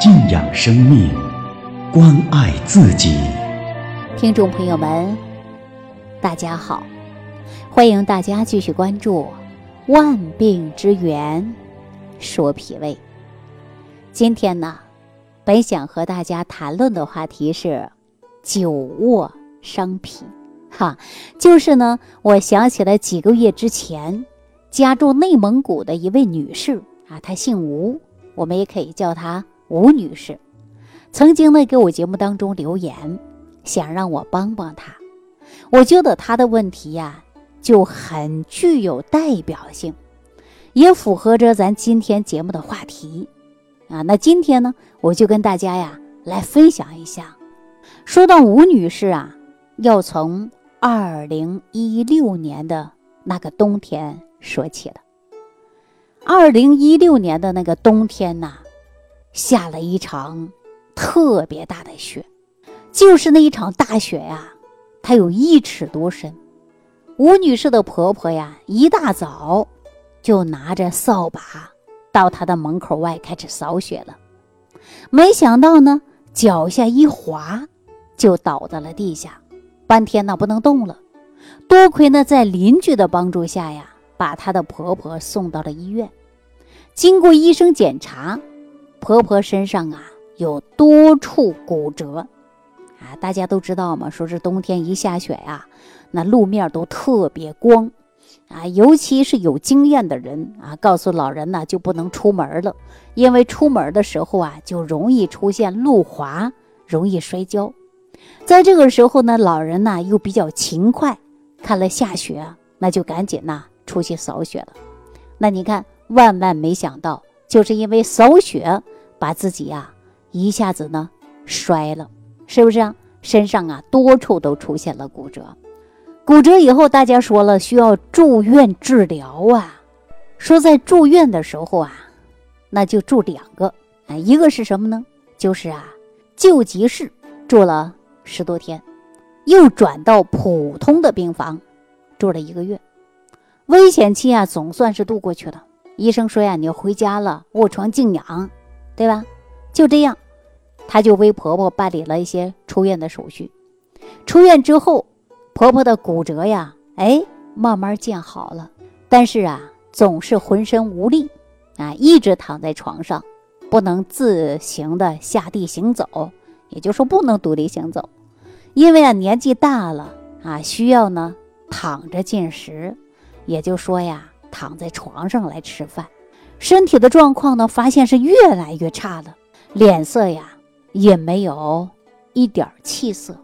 敬仰生命，关爱自己。听众朋友们，大家好，欢迎大家继续关注《万病之源》，说脾胃。今天呢，本想和大家谈论的话题是久卧伤脾。哈，就是呢，我想起了几个月之前，家住内蒙古的一位女士啊，她姓吴，我们也可以叫她。吴女士曾经呢给我节目当中留言，想让我帮帮她。我觉得她的问题呀就很具有代表性，也符合着咱今天节目的话题啊。那今天呢，我就跟大家呀来分享一下。说到吴女士啊，要从二零一六年的那个冬天说起了。二零一六年的那个冬天呐。下了一场特别大的雪，就是那一场大雪呀，它有一尺多深。吴女士的婆婆呀，一大早就拿着扫把到她的门口外开始扫雪了。没想到呢，脚下一滑，就倒在了地下，半天呢不能动了。多亏呢在邻居的帮助下呀，把她的婆婆送到了医院。经过医生检查。婆婆身上啊有多处骨折，啊，大家都知道嘛，说是冬天一下雪呀，那路面都特别光，啊，尤其是有经验的人啊，告诉老人呢就不能出门了，因为出门的时候啊就容易出现路滑，容易摔跤。在这个时候呢，老人呢又比较勤快，看了下雪，那就赶紧呐出去扫雪了。那你看，万万没想到。就是因为扫雪，把自己呀一下子呢摔了，是不是啊？身上啊多处都出现了骨折，骨折以后大家说了需要住院治疗啊。说在住院的时候啊，那就住两个，啊，一个是什么呢？就是啊救急室住了十多天，又转到普通的病房住了一个月，危险期啊总算是度过去了。医生说呀，你要回家了，卧床静养，对吧？就这样，她就为婆婆办理了一些出院的手续。出院之后，婆婆的骨折呀，哎，慢慢见好了。但是啊，总是浑身无力，啊，一直躺在床上，不能自行的下地行走，也就是说不能独立行走。因为啊，年纪大了啊，需要呢躺着进食，也就说呀。躺在床上来吃饭，身体的状况呢，发现是越来越差了，脸色呀也没有一点气色，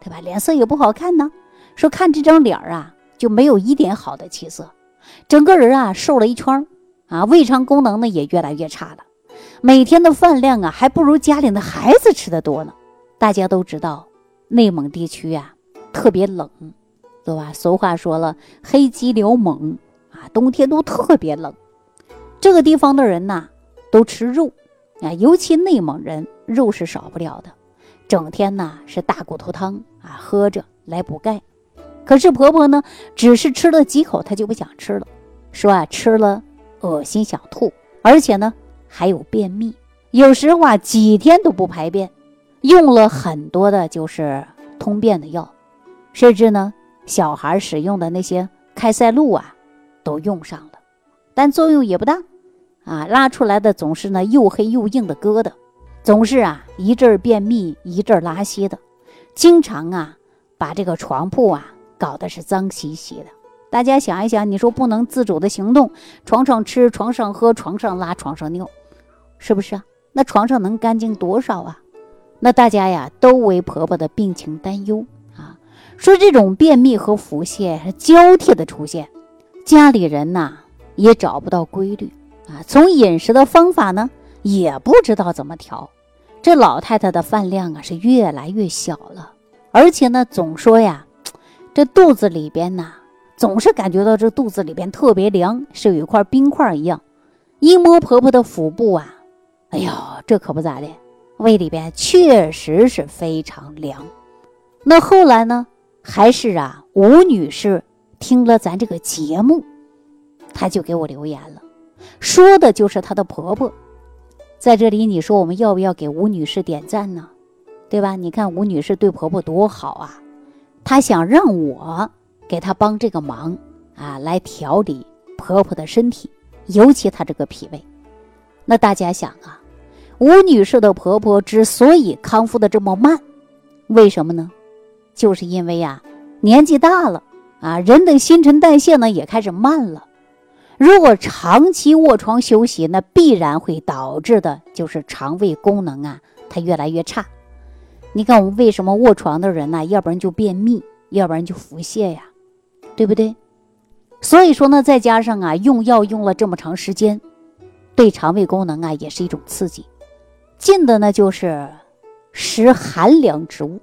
对吧？脸色也不好看呢。说看这张脸啊，就没有一点好的气色，整个人啊瘦了一圈啊，胃肠功能呢也越来越差了，每天的饭量啊还不如家里的孩子吃的多呢。大家都知道，内蒙地区呀特别冷，对吧？俗话说了，黑鸡撩猛。冬天都特别冷，这个地方的人呐都吃肉啊，尤其内蒙人肉是少不了的，整天呐是大骨头汤啊喝着来补钙。可是婆婆呢，只是吃了几口，她就不想吃了，说啊吃了恶心想吐，而且呢还有便秘，有时候啊几天都不排便，用了很多的就是通便的药，甚至呢小孩使用的那些开塞露啊。都用上了，但作用也不大，啊，拉出来的总是呢又黑又硬的疙瘩，总是啊一阵便秘一阵拉稀的，经常啊把这个床铺啊搞得是脏兮兮的。大家想一想，你说不能自主的行动，床上吃，床上喝，床上拉，床上尿，是不是啊？那床上能干净多少啊？那大家呀都为婆婆的病情担忧啊，说这种便秘和腹泻是交替的出现。家里人呐也找不到规律啊，从饮食的方法呢也不知道怎么调，这老太太的饭量啊是越来越小了，而且呢总说呀，这肚子里边呐总是感觉到这肚子里边特别凉，是有一块冰块一样。一摸婆婆的腹部啊，哎呦，这可不咋的，胃里边确实是非常凉。那后来呢，还是啊吴女士。听了咱这个节目，她就给我留言了，说的就是她的婆婆。在这里，你说我们要不要给吴女士点赞呢？对吧？你看吴女士对婆婆多好啊，她想让我给她帮这个忙啊，来调理婆婆的身体，尤其她这个脾胃。那大家想啊，吴女士的婆婆之所以康复的这么慢，为什么呢？就是因为呀，年纪大了啊，人的新陈代谢呢也开始慢了。如果长期卧床休息，那必然会导致的就是肠胃功能啊，它越来越差。你看我们为什么卧床的人呢？要不然就便秘，要不然就腹泻呀，对不对？所以说呢，再加上啊，用药用了这么长时间，对肠胃功能啊也是一种刺激。进的呢就是食寒凉之物，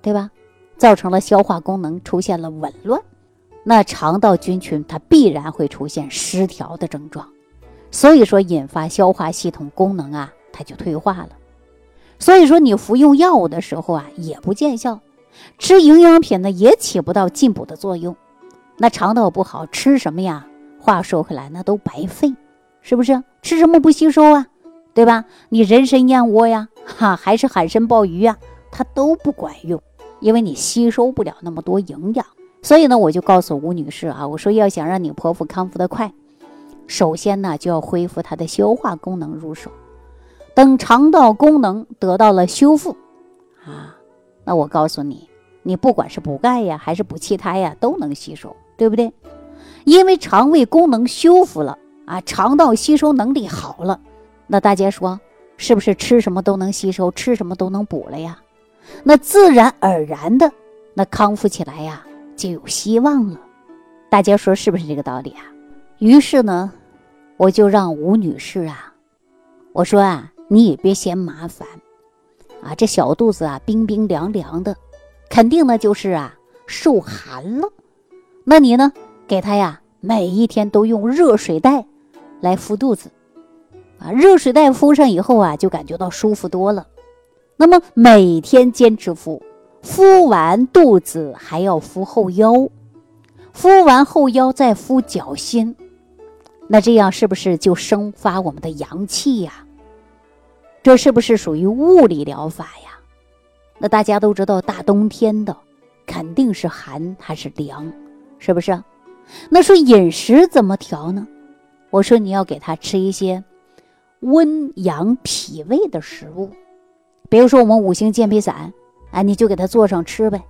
对吧？造成了消化功能出现了紊乱。那肠道菌群它必然会出现失调的症状，所以说引发消化系统功能啊，它就退化了。所以说你服用药物的时候啊，也不见效，吃营养品呢也起不到进补的作用。那肠道不好，吃什么呀？话说回来，那都白费，是不是？吃什么不吸收啊？对吧？你人参燕窝呀，哈，还是海参鲍鱼呀，它都不管用，因为你吸收不了那么多营养。所以呢，我就告诉吴女士啊，我说要想让你婆婆康复的快，首先呢就要恢复她的消化功能入手。等肠道功能得到了修复，啊，那我告诉你，你不管是补钙呀，还是补气胎呀，都能吸收，对不对？因为肠胃功能修复了啊，肠道吸收能力好了，那大家说是不是吃什么都能吸收，吃什么都能补了呀？那自然而然的，那康复起来呀。就有希望了，大家说是不是这个道理啊？于是呢，我就让吴女士啊，我说啊，你也别嫌麻烦，啊，这小肚子啊冰冰凉凉的，肯定呢就是啊受寒了。那你呢，给她呀每一天都用热水袋来敷肚子，啊，热水袋敷上以后啊，就感觉到舒服多了。那么每天坚持敷。敷完肚子还要敷后腰，敷完后腰再敷脚心，那这样是不是就生发我们的阳气呀？这是不是属于物理疗法呀？那大家都知道，大冬天的肯定是寒还是凉，是不是？那说饮食怎么调呢？我说你要给他吃一些温阳脾胃的食物，比如说我们五行健脾散。啊，你就给他做上吃呗。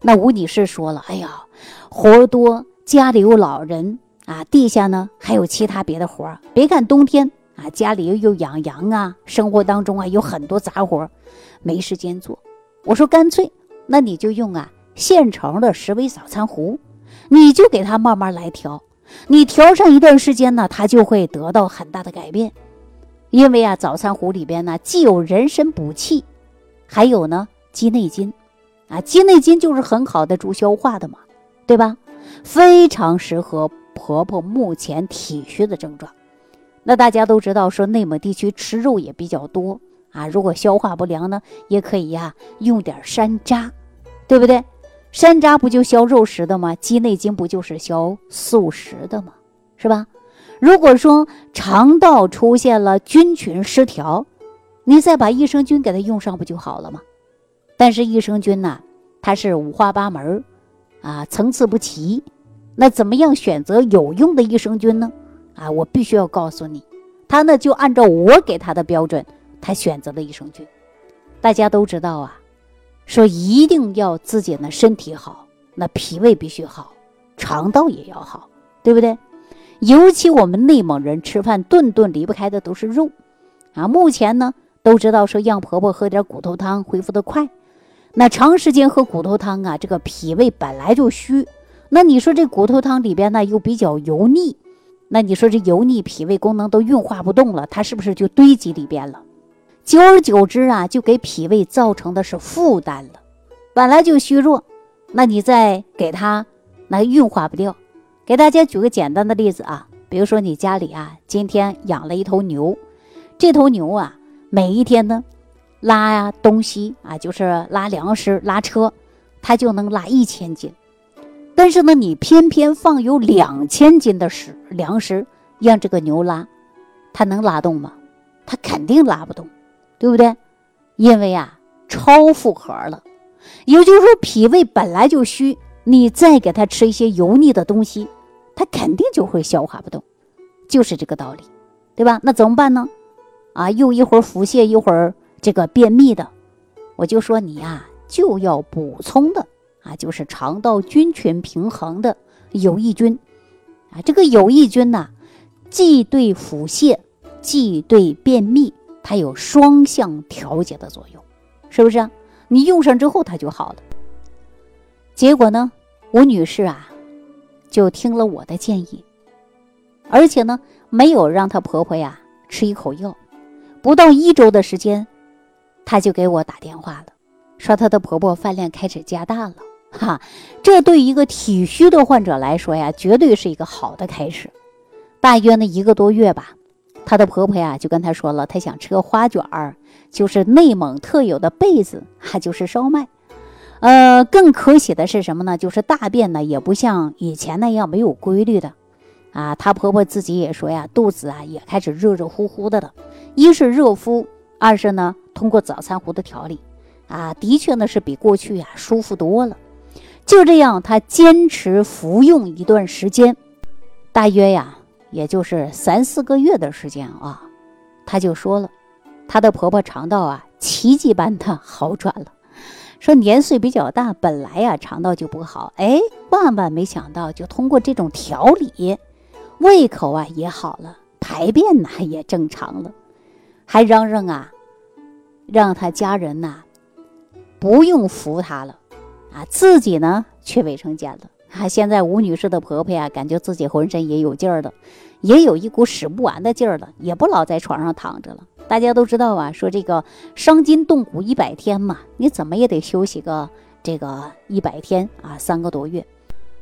那吴女士说了：“哎呀，活多，家里有老人啊，地下呢还有其他别的活儿。别看冬天啊，家里又养羊啊，生活当中啊有很多杂活，没时间做。我说干脆，那你就用啊现成的十味早餐壶，你就给他慢慢来调。你调上一段时间呢，他就会得到很大的改变。因为啊，早餐壶里边呢既有人参补气，还有呢。”鸡内金，啊，鸡内金就是很好的助消化的嘛，对吧？非常适合婆婆目前体虚的症状。那大家都知道，说内蒙地区吃肉也比较多啊，如果消化不良呢，也可以呀，用点山楂，对不对？山楂不就消肉食的吗？鸡内金不就是消素食的吗？是吧？如果说肠道出现了菌群失调，你再把益生菌给它用上，不就好了吗？但是益生菌呢，它是五花八门啊，层次不齐。那怎么样选择有用的益生菌呢？啊，我必须要告诉你，他呢就按照我给他的标准，他选择了益生菌。大家都知道啊，说一定要自己呢身体好，那脾胃必须好，肠道也要好，对不对？尤其我们内蒙人吃饭顿顿离不开的都是肉啊。目前呢都知道说让婆婆喝点骨头汤，恢复的快。那长时间喝骨头汤啊，这个脾胃本来就虚，那你说这骨头汤里边呢又比较油腻，那你说这油腻脾胃功能都运化不动了，它是不是就堆积里边了？久而久之啊，就给脾胃造成的是负担了。本来就虚弱，那你再给它，那运化不掉。给大家举个简单的例子啊，比如说你家里啊，今天养了一头牛，这头牛啊，每一天呢。拉呀东西啊，就是拉粮食、拉车，它就能拉一千斤。但是呢，你偏偏放有两千斤的食粮食让这个牛拉，它能拉动吗？它肯定拉不动，对不对？因为啊，超负荷了。也就是说，脾胃本来就虚，你再给它吃一些油腻的东西，他肯定就会消化不动，就是这个道理，对吧？那怎么办呢？啊，又一会儿腹泻，一会儿这个便秘的，我就说你呀，就要补充的啊，就是肠道菌群平衡的有益菌啊。这个有益菌呢，既对腹泻，既对便秘，它有双向调节的作用，是不是？你用上之后，它就好了。结果呢，吴女士啊，就听了我的建议，而且呢，没有让她婆婆呀吃一口药。不到一周的时间，她就给我打电话了，说她的婆婆饭量开始加大了。哈，这对一个体虚的患者来说呀，绝对是一个好的开始。大约呢一个多月吧。她的婆婆呀，就跟她说了，她想吃个花卷儿，就是内蒙特有的被子，哈就是烧麦。呃，更可喜的是什么呢？就是大便呢，也不像以前那样没有规律的。啊，她婆婆自己也说呀，肚子啊也开始热热乎乎的了。一是热敷，二是呢，通过早餐壶的调理，啊，的确呢是比过去呀舒服多了。就这样，她坚持服用一段时间，大约呀。也就是三四个月的时间啊，她就说了，她的婆婆肠道啊奇迹般的好转了。说年岁比较大，本来呀肠道就不好，哎，万万没想到，就通过这种调理，胃口啊也好了，排便呢也正常了，还嚷嚷啊，让他家人呐不用扶他了，啊，自己呢去卫生间了。啊，现在吴女士的婆婆呀，感觉自己浑身也有劲儿了，也有一股使不完的劲儿了，也不老在床上躺着了。大家都知道啊，说这个伤筋动骨一百天嘛，你怎么也得休息个这个一百天啊，三个多月。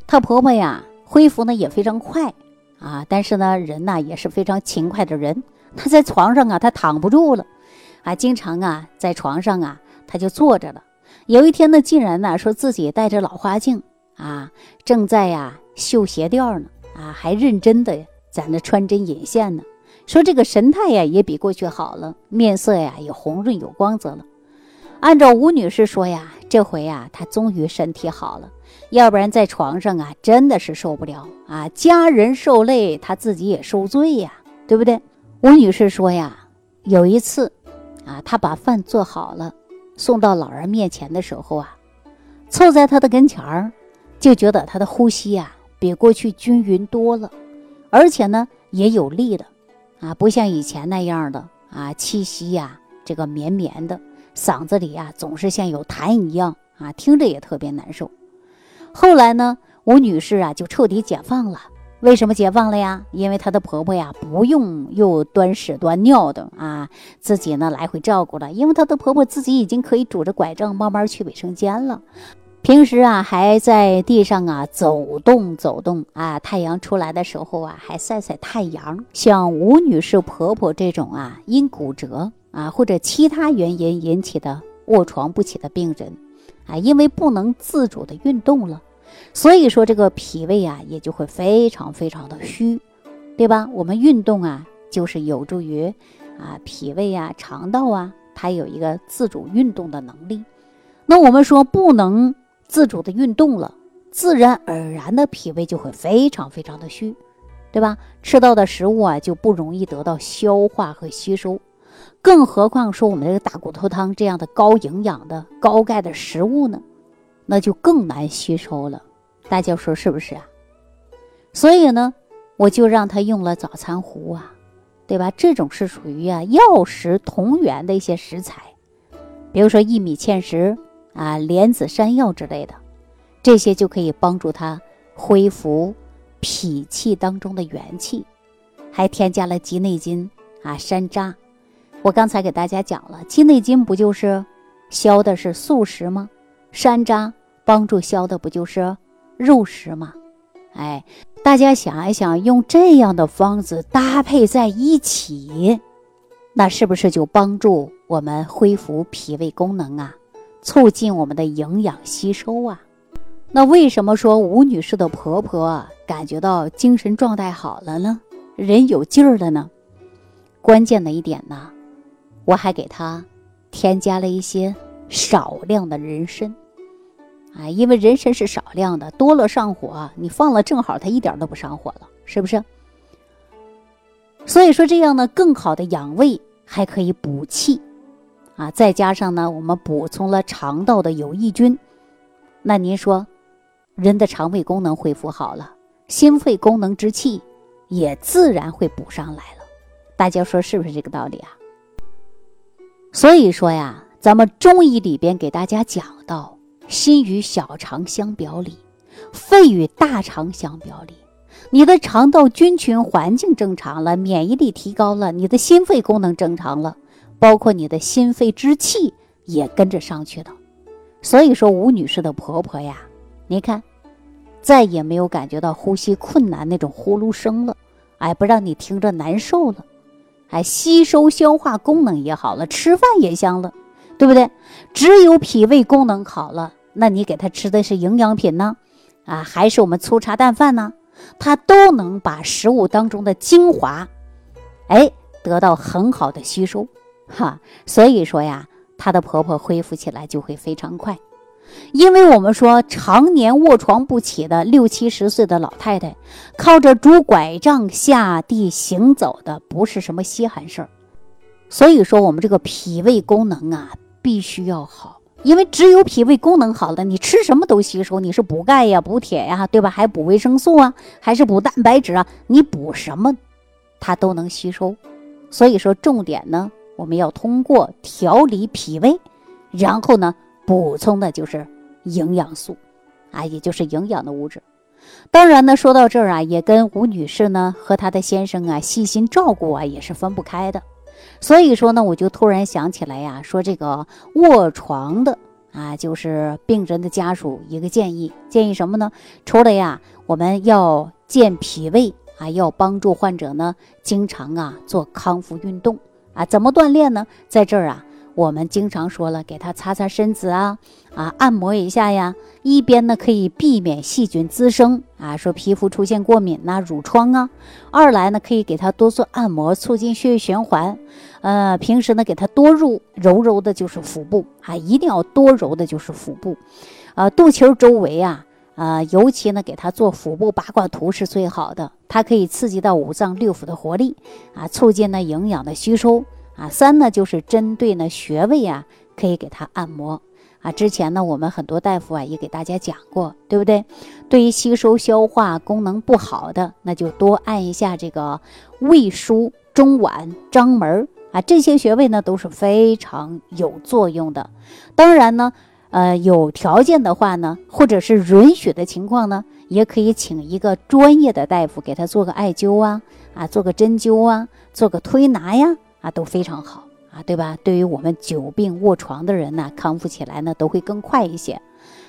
她婆婆呀，恢复呢也非常快啊，但是呢，人呢也是非常勤快的人，她在床上啊，她躺不住了，啊，经常啊在床上啊，她就坐着了。有一天呢，竟然呢说自己戴着老花镜。啊，正在呀绣鞋垫呢，啊，还认真的在那穿针引线呢。说这个神态呀也比过去好了，面色呀也红润有光泽了。按照吴女士说呀，这回呀她终于身体好了，要不然在床上啊真的是受不了啊，家人受累，她自己也受罪呀，对不对？吴女士说呀，有一次啊，她把饭做好了，送到老人面前的时候啊，凑在他的跟前儿。就觉得他的呼吸呀比过去均匀多了，而且呢也有力了，啊，不像以前那样的啊，气息呀这个绵绵的，嗓子里呀总是像有痰一样啊，听着也特别难受。后来呢，吴女士啊就彻底解放了。为什么解放了呀？因为她的婆婆呀不用又端屎端尿的啊，自己呢来回照顾了，因为她的婆婆自己已经可以拄着拐杖慢慢去卫生间了。平时啊，还在地上啊走动走动啊，太阳出来的时候啊，还晒晒太阳。像吴女士婆婆这种啊，因骨折啊或者其他原因引起的卧床不起的病人，啊，因为不能自主的运动了，所以说这个脾胃啊也就会非常非常的虚，对吧？我们运动啊，就是有助于啊脾胃啊肠道啊，它有一个自主运动的能力。那我们说不能。自主的运动了，自然而然的脾胃就会非常非常的虚，对吧？吃到的食物啊就不容易得到消化和吸收，更何况说我们这个大骨头汤这样的高营养的高钙的食物呢，那就更难吸收了。大家说是不是啊？所以呢，我就让他用了早餐壶啊，对吧？这种是属于啊药食同源的一些食材，比如说薏米芡实。啊，莲子山药之类的，这些就可以帮助他恢复脾气当中的元气，还添加了鸡内金啊、山楂。我刚才给大家讲了，鸡内金不就是消的是素食吗？山楂帮助消的不就是肉食吗？哎，大家想一想，用这样的方子搭配在一起，那是不是就帮助我们恢复脾胃功能啊？促进我们的营养吸收啊，那为什么说吴女士的婆婆感觉到精神状态好了呢？人有劲儿了呢？关键的一点呢，我还给它添加了一些少量的人参。啊，因为人参是少量的，多了上火，你放了正好，它一点都不上火了，是不是？所以说这样呢，更好的养胃，还可以补气，啊，再加上呢，我们补充了肠道的有益菌，那您说，人的肠胃功能恢复好了，心肺功能之气也自然会补上来了，大家说是不是这个道理啊？所以说呀，咱们中医里边给大家讲到。心与小肠相表里，肺与大肠相表里。你的肠道菌群环境正常了，免疫力提高了，你的心肺功能正常了，包括你的心肺之气也跟着上去的。所以说，吴女士的婆婆呀，你看，再也没有感觉到呼吸困难那种呼噜声了，哎，不让你听着难受了，哎，吸收消化功能也好了，吃饭也香了。对不对？只有脾胃功能好了，那你给他吃的是营养品呢，啊，还是我们粗茶淡饭呢？她都能把食物当中的精华，哎，得到很好的吸收，哈。所以说呀，她的婆婆恢复起来就会非常快，因为我们说常年卧床不起的六七十岁的老太太，靠着拄拐杖下地行走的不是什么稀罕事儿。所以说，我们这个脾胃功能啊。必须要好，因为只有脾胃功能好了，你吃什么都吸收。你是补钙呀、补铁呀，对吧？还补维生素啊，还是补蛋白质啊？你补什么，它都能吸收。所以说，重点呢，我们要通过调理脾胃，然后呢，补充的就是营养素，啊，也就是营养的物质。当然呢，说到这儿啊，也跟吴女士呢和她的先生啊细心照顾啊，也是分不开的。所以说呢，我就突然想起来呀，说这个卧床的啊，就是病人的家属一个建议，建议什么呢？除了呀，我们要健脾胃啊，要帮助患者呢，经常啊做康复运动啊，怎么锻炼呢？在这儿啊。我们经常说了，给他擦擦身子啊，啊，按摩一下呀。一边呢可以避免细菌滋生啊，说皮肤出现过敏呐、褥疮啊；二来呢可以给他多做按摩，促进血液循环。呃，平时呢给他多揉揉揉的，就是腹部啊，一定要多揉的就是腹部，啊，肚脐周围啊，啊，尤其呢给他做腹部八卦图是最好的，它可以刺激到五脏六腑的活力啊，促进呢营养的吸收。啊，三呢就是针对呢穴位啊，可以给他按摩啊。之前呢，我们很多大夫啊也给大家讲过，对不对？对于吸收消化功能不好的，那就多按一下这个胃腧、中脘、章门啊，这些穴位呢都是非常有作用的。当然呢，呃，有条件的话呢，或者是允许的情况呢，也可以请一个专业的大夫给他做个艾灸啊，啊，做个针灸啊，做个推拿呀。啊，都非常好啊，对吧？对于我们久病卧床的人呢，康复起来呢都会更快一些，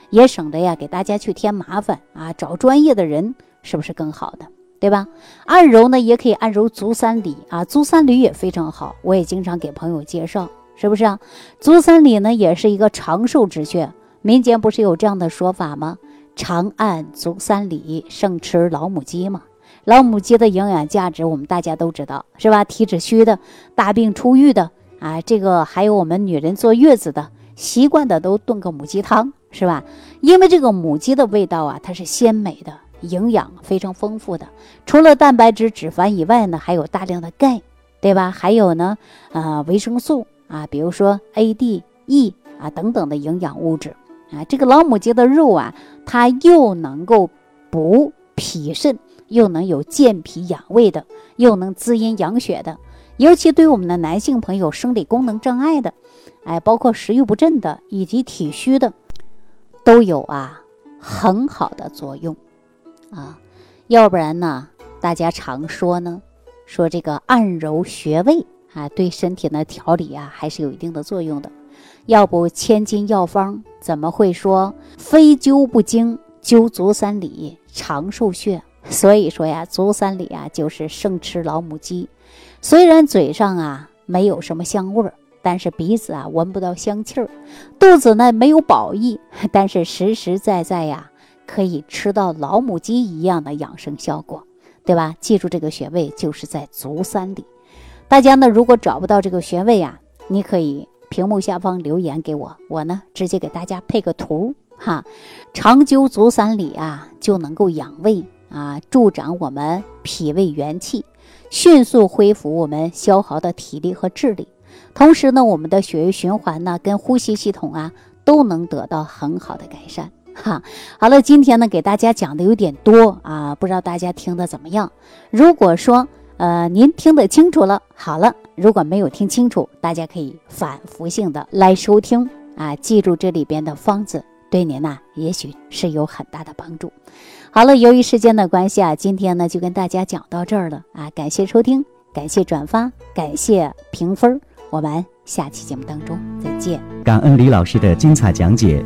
也省得呀给大家去添麻烦啊，找专业的人是不是更好的？对吧？按揉呢也可以按揉足三里啊，足三里也非常好，我也经常给朋友介绍，是不是啊？足三里呢也是一个长寿之穴，民间不是有这样的说法吗？长按足三里，胜吃老母鸡嘛。老母鸡的营养价值，我们大家都知道，是吧？体质虚的、大病初愈的啊，这个还有我们女人坐月子的，习惯的都炖个母鸡汤，是吧？因为这个母鸡的味道啊，它是鲜美的，营养非常丰富的。除了蛋白质、脂肪以外呢，还有大量的钙，对吧？还有呢，呃，维生素啊，比如说 A、D、E 啊等等的营养物质啊。这个老母鸡的肉啊，它又能够补脾肾。又能有健脾养胃的，又能滋阴养血的，尤其对我们的男性朋友生理功能障碍的，哎，包括食欲不振的以及体虚的，都有啊很好的作用啊。要不然呢，大家常说呢，说这个按揉穴位啊，对身体的调理啊，还是有一定的作用的。要不千金药方怎么会说非灸不精，灸足三里长寿穴？所以说呀，足三里啊，就是生吃老母鸡。虽然嘴上啊没有什么香味儿，但是鼻子啊闻不到香气儿，肚子呢没有饱意，但是实实在在呀，可以吃到老母鸡一样的养生效果，对吧？记住这个穴位就是在足三里。大家呢如果找不到这个穴位啊，你可以屏幕下方留言给我，我呢直接给大家配个图哈。长灸足三里啊，就能够养胃啊，助长我们脾胃元气，迅速恢复我们消耗的体力和智力。同时呢，我们的血液循环呢，跟呼吸系统啊，都能得到很好的改善。哈，好了，今天呢，给大家讲的有点多啊，不知道大家听的怎么样？如果说呃您听得清楚了，好了，如果没有听清楚，大家可以反复性的来收听啊，记住这里边的方子，对您呐，也许是有很大的帮助。好了，由于时间的关系啊，今天呢就跟大家讲到这儿了啊，感谢收听，感谢转发，感谢评分。我们下期节目当中再见。感恩李老师的精彩讲解。